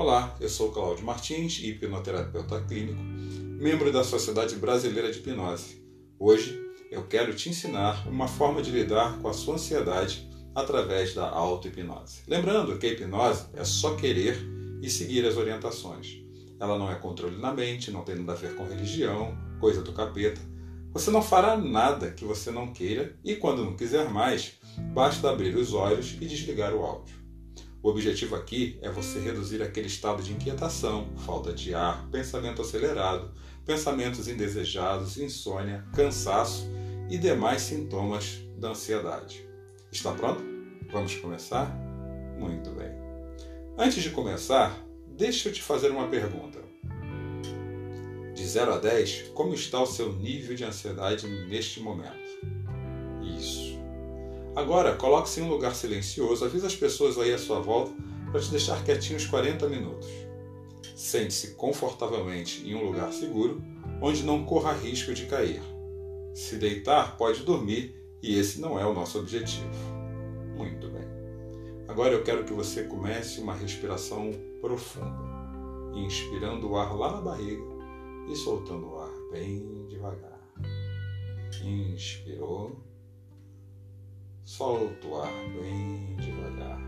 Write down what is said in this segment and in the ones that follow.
Olá, eu sou Cláudio Martins, hipnoterapeuta clínico, membro da Sociedade Brasileira de Hipnose. Hoje eu quero te ensinar uma forma de lidar com a sua ansiedade através da auto-hipnose. Lembrando que a hipnose é só querer e seguir as orientações. Ela não é controle na mente, não tem nada a ver com religião, coisa do capeta. Você não fará nada que você não queira e, quando não quiser mais, basta abrir os olhos e desligar o áudio. O objetivo aqui é você reduzir aquele estado de inquietação, falta de ar, pensamento acelerado, pensamentos indesejados, insônia, cansaço e demais sintomas da ansiedade. Está pronto? Vamos começar? Muito bem. Antes de começar, deixa eu te fazer uma pergunta. De 0 a 10, como está o seu nível de ansiedade neste momento? Agora, coloque-se em um lugar silencioso, avise as pessoas aí à sua volta para te deixar quietinho uns 40 minutos. Sente-se confortavelmente em um lugar seguro, onde não corra risco de cair. Se deitar, pode dormir e esse não é o nosso objetivo. Muito bem. Agora eu quero que você comece uma respiração profunda, inspirando o ar lá na barriga e soltando o ar bem devagar. Inspirou solta o ar bem devagar.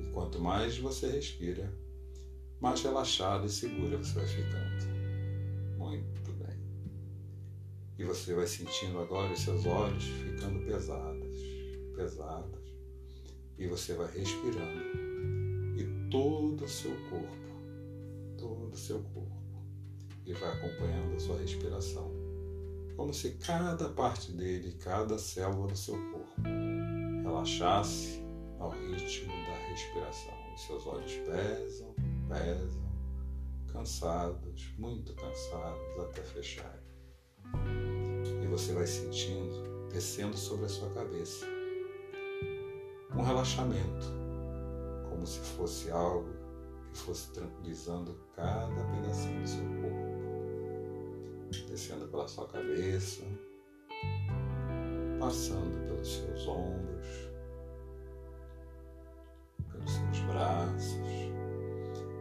E quanto mais você respira, mais relaxado e segura você vai ficando. Muito bem. E você vai sentindo agora os seus olhos ficando pesados, pesados. E você vai respirando. E todo o seu corpo, todo o seu corpo, ele vai acompanhando a sua respiração como se cada parte dele, cada célula do seu corpo relaxasse ao ritmo da respiração. Os seus olhos pesam, pesam, cansados, muito cansados até fecharem. E você vai sentindo descendo sobre a sua cabeça um relaxamento, como se fosse algo que fosse tranquilizando cada pedacinho do seu corpo descendo pela sua cabeça, passando pelos seus ombros, pelos seus braços.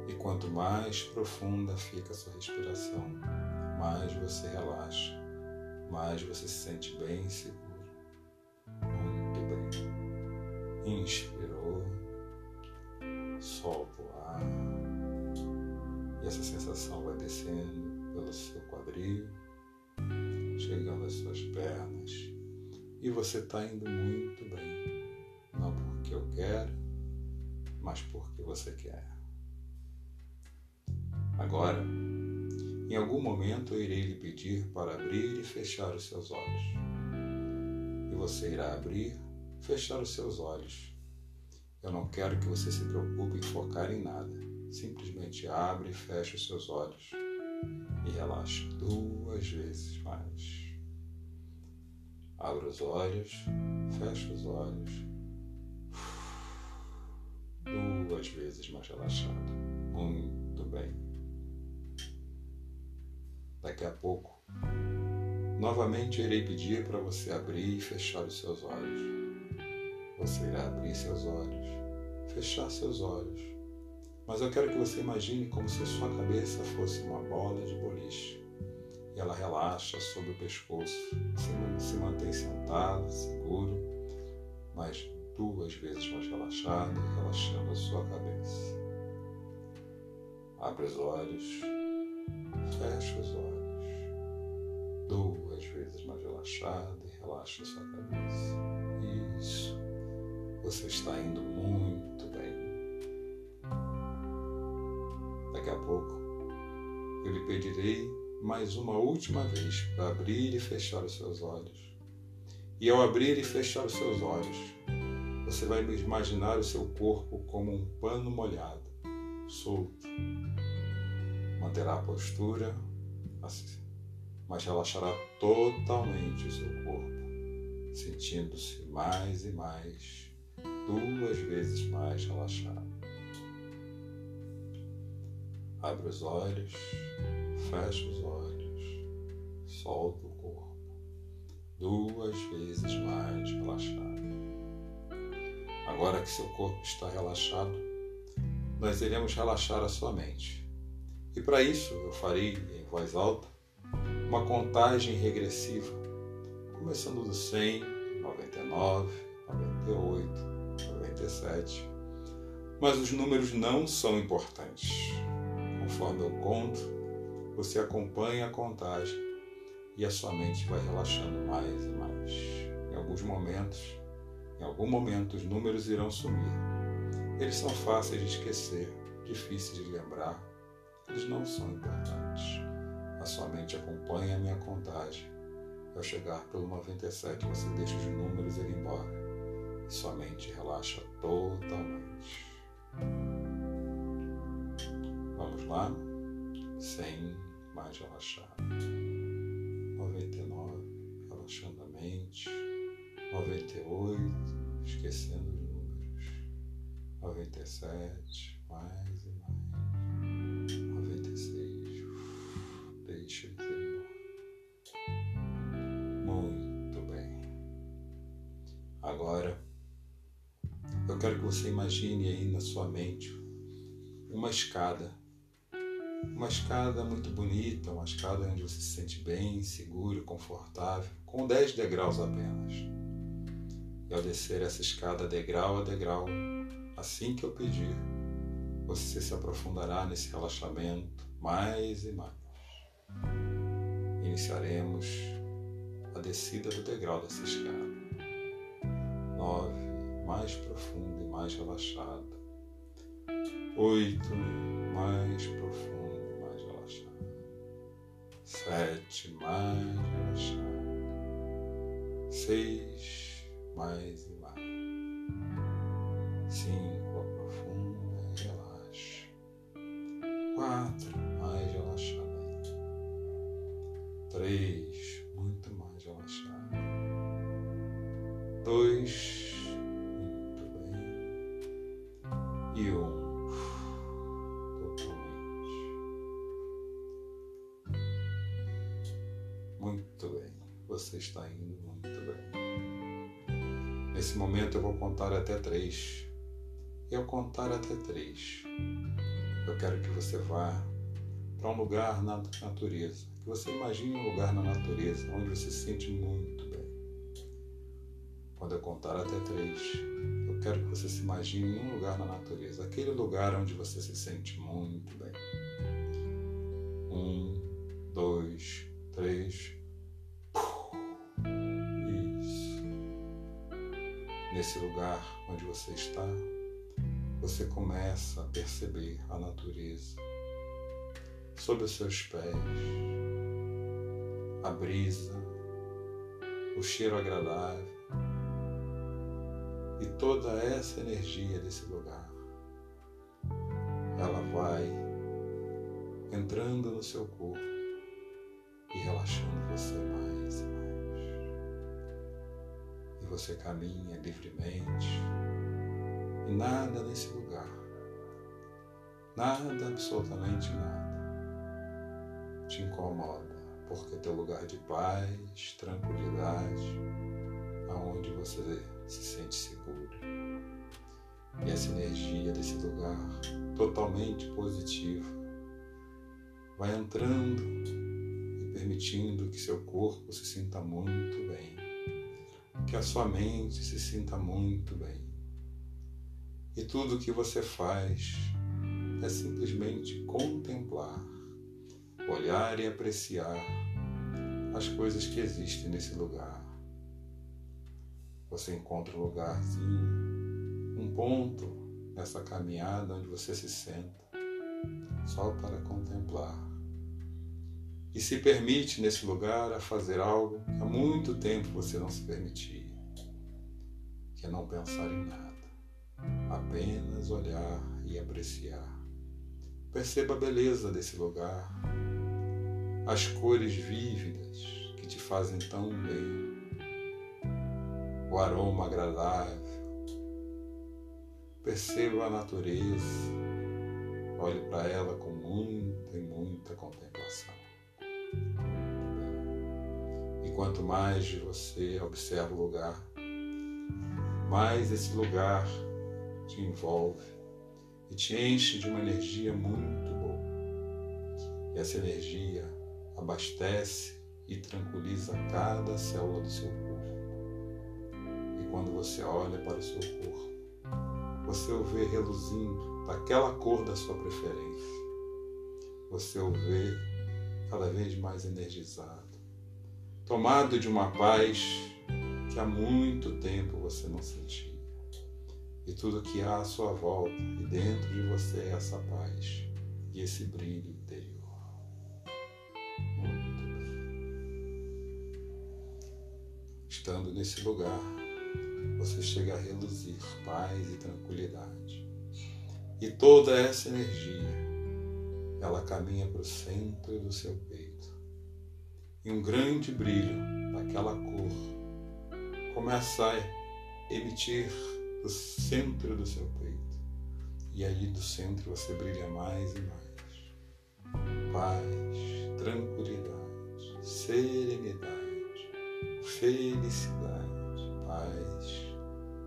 E quanto mais profunda fica a sua respiração, mais você relaxa, mais você se sente bem seguro. Muito bem. Inspirou, solta o ar. E essa sensação vai descendo pelo seu quadril, chegando às suas pernas. E você está indo muito bem. Não porque eu quero, mas porque você quer. Agora, em algum momento eu irei lhe pedir para abrir e fechar os seus olhos. E você irá abrir, fechar os seus olhos. Eu não quero que você se preocupe em focar em nada. Simplesmente abre e fecha os seus olhos e relaxa duas vezes mais. Abra os olhos, fecha os olhos. Duas vezes mais relaxado. Muito bem. Daqui a pouco, novamente irei pedir para você abrir e fechar os seus olhos. Você irá abrir seus olhos, fechar seus olhos mas eu quero que você imagine como se sua cabeça fosse uma bola de boliche. E ela relaxa sobre o pescoço, se mantém sentado, seguro, mas duas vezes mais relaxado, relaxando a sua cabeça. Abre os olhos, fecha os olhos, duas vezes mais relaxado e relaxa a sua cabeça. Isso. Você está indo muito Daqui a pouco eu lhe pedirei mais uma última vez para abrir e fechar os seus olhos. E ao abrir e fechar os seus olhos, você vai imaginar o seu corpo como um pano molhado, solto. Manterá a postura, assim, mas relaxará totalmente o seu corpo, sentindo-se mais e mais, duas vezes mais relaxado. Abre os olhos, fecha os olhos, solta o corpo, duas vezes mais relaxado. Agora que seu corpo está relaxado, nós iremos relaxar a sua mente. E para isso eu farei em voz alta uma contagem regressiva, começando do 100, 99, 98, 97. Mas os números não são importantes. Conforme eu conto, você acompanha a contagem e a sua mente vai relaxando mais e mais. Em alguns momentos, em algum momento, os números irão sumir. Eles são fáceis de esquecer, difíceis de lembrar. Eles não são importantes. A sua mente acompanha a minha contagem. Ao chegar pelo 97, você deixa os números ir embora e sua mente relaxa totalmente. Vamos lá? 100 mais relaxado. 99, relaxando a mente. 98, esquecendo os números. 97, mais e mais. 96, deixa eles ir embora. Muito bem. Agora, eu quero que você imagine aí na sua mente uma escada uma escada muito bonita, uma escada onde você se sente bem, seguro, confortável, com 10 degraus apenas. E ao descer essa escada degrau a degrau, assim que eu pedir, você se aprofundará nesse relaxamento mais e mais. Iniciaremos a descida do degrau dessa escada. Nove, mais profunda e mais relaxada. Oito, mais profunda sete, mais relaxado, seis, mais você está indo muito bem. Nesse momento eu vou contar até três. E ao contar até três, eu quero que você vá para um lugar na natureza. Que você imagine um lugar na natureza onde você se sente muito bem. Quando eu contar até três, eu quero que você se imagine em um lugar na natureza, aquele lugar onde você se sente muito bem. Um, dois, três. Nesse lugar onde você está, você começa a perceber a natureza sob os seus pés, a brisa, o cheiro agradável e toda essa energia desse lugar. Ela vai entrando no seu corpo e relaxando você mais e mais você caminha livremente. E nada nesse lugar, nada, absolutamente nada, te incomoda, porque teu lugar de paz, tranquilidade, aonde você se sente seguro. E essa energia desse lugar, totalmente positiva, vai entrando e permitindo que seu corpo se sinta muito bem que a sua mente se sinta muito bem. E tudo o que você faz é simplesmente contemplar, olhar e apreciar as coisas que existem nesse lugar. Você encontra um lugarzinho, um ponto nessa caminhada onde você se senta, só para contemplar. E se permite nesse lugar a fazer algo que há muito tempo você não se permitia que é não pensar em nada, apenas olhar e apreciar. Perceba a beleza desse lugar, as cores vívidas que te fazem tão bem, o aroma agradável. Perceba a natureza, olhe para ela com muita e muita contemplação. E quanto mais você observa o lugar, mais esse lugar te envolve e te enche de uma energia muito boa. E essa energia abastece e tranquiliza cada célula do seu corpo. E quando você olha para o seu corpo, você o vê reluzindo daquela cor da sua preferência. Você o vê cada vez mais energizado, tomado de uma paz que há muito tempo você não sentia. E tudo que há à sua volta e dentro de você é essa paz e esse brilho interior. Muito bem. Estando nesse lugar, você chega a reluzir paz e tranquilidade. E toda essa energia, ela caminha para o centro do seu peito. E um grande brilho daquela cor começa a emitir do centro do seu peito. E ali do centro você brilha mais e mais. Paz, tranquilidade, serenidade, felicidade, paz,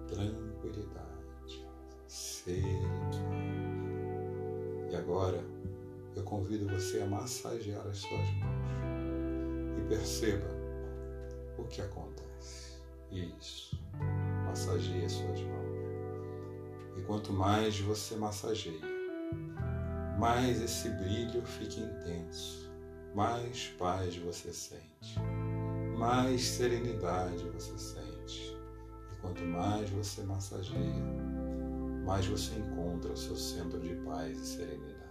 tranquilidade, serenidade. Convido você a massagear as suas mãos e perceba o que acontece. Isso. Massageie as suas mãos. E quanto mais você massageia, mais esse brilho fica intenso, mais paz você sente, mais serenidade você sente. E quanto mais você massageia, mais você encontra o seu centro de paz e serenidade.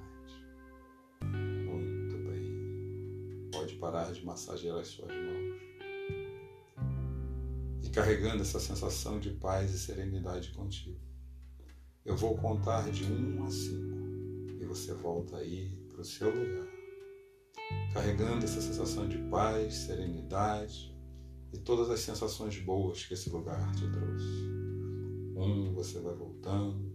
Parar de massagear as suas mãos. E carregando essa sensação de paz e serenidade contigo eu vou contar de 1 a 5 e você volta aí para o seu lugar, carregando essa sensação de paz, serenidade e todas as sensações boas que esse lugar te trouxe. Um, você vai voltando.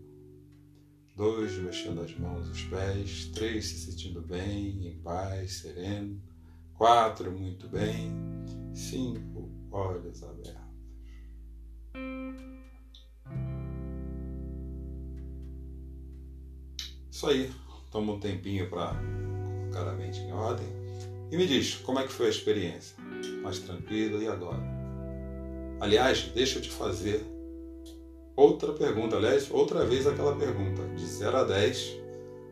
Dois, mexendo as mãos e os pés. Três, se sentindo bem, em paz, sereno. Quatro, muito bem. Cinco, olhos abertos. Isso aí. Toma um tempinho para colocar a mente em ordem. E me diz, como é que foi a experiência? Mais tranquilo e agora? Aliás, deixa eu te fazer outra pergunta. Aliás, outra vez aquela pergunta. De 0 a 10,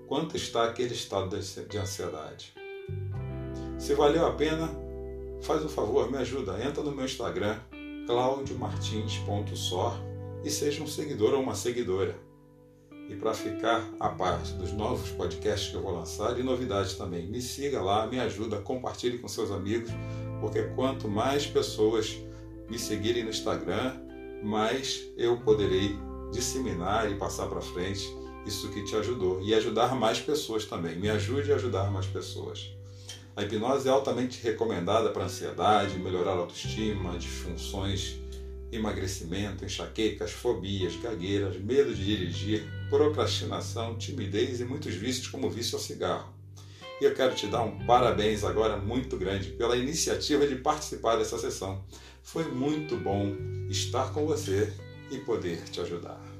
quanto está aquele estado de ansiedade? Se valeu a pena, faz um favor, me ajuda. Entra no meu Instagram, claudiomartins.sor e seja um seguidor ou uma seguidora e para ficar a parte dos novos podcasts que eu vou lançar e novidades também. Me siga lá, me ajuda, compartilhe com seus amigos, porque quanto mais pessoas me seguirem no Instagram, mais eu poderei disseminar e passar para frente isso que te ajudou e ajudar mais pessoas também. Me ajude a ajudar mais pessoas. A hipnose é altamente recomendada para ansiedade, melhorar a autoestima, disfunções emagrecimento, enxaquecas, fobias, gagueiras, medo de dirigir, procrastinação, timidez e muitos vícios como o vício ao cigarro. E eu quero te dar um parabéns agora muito grande pela iniciativa de participar dessa sessão. Foi muito bom estar com você e poder te ajudar.